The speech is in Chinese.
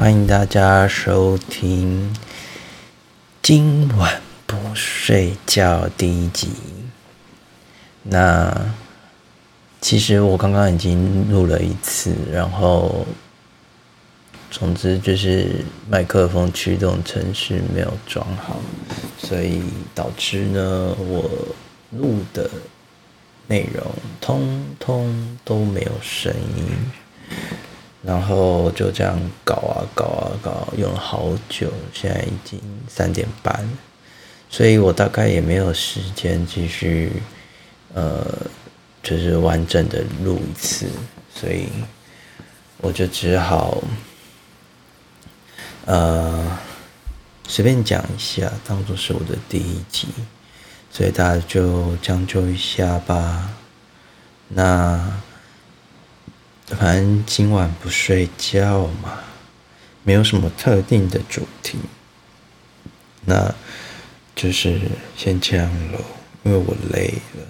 欢迎大家收听今晚不睡觉第一集。那其实我刚刚已经录了一次，然后总之就是麦克风驱动程序没有装好，所以导致呢我录的内容通通都没有声音。然后就这样搞啊搞啊搞，用了好久，现在已经三点半，所以我大概也没有时间继续，呃，就是完整的录一次，所以我就只好，呃，随便讲一下，当做是我的第一集，所以大家就将就一下吧。那。反正今晚不睡觉嘛，没有什么特定的主题，那就是先这样喽，因为我累了。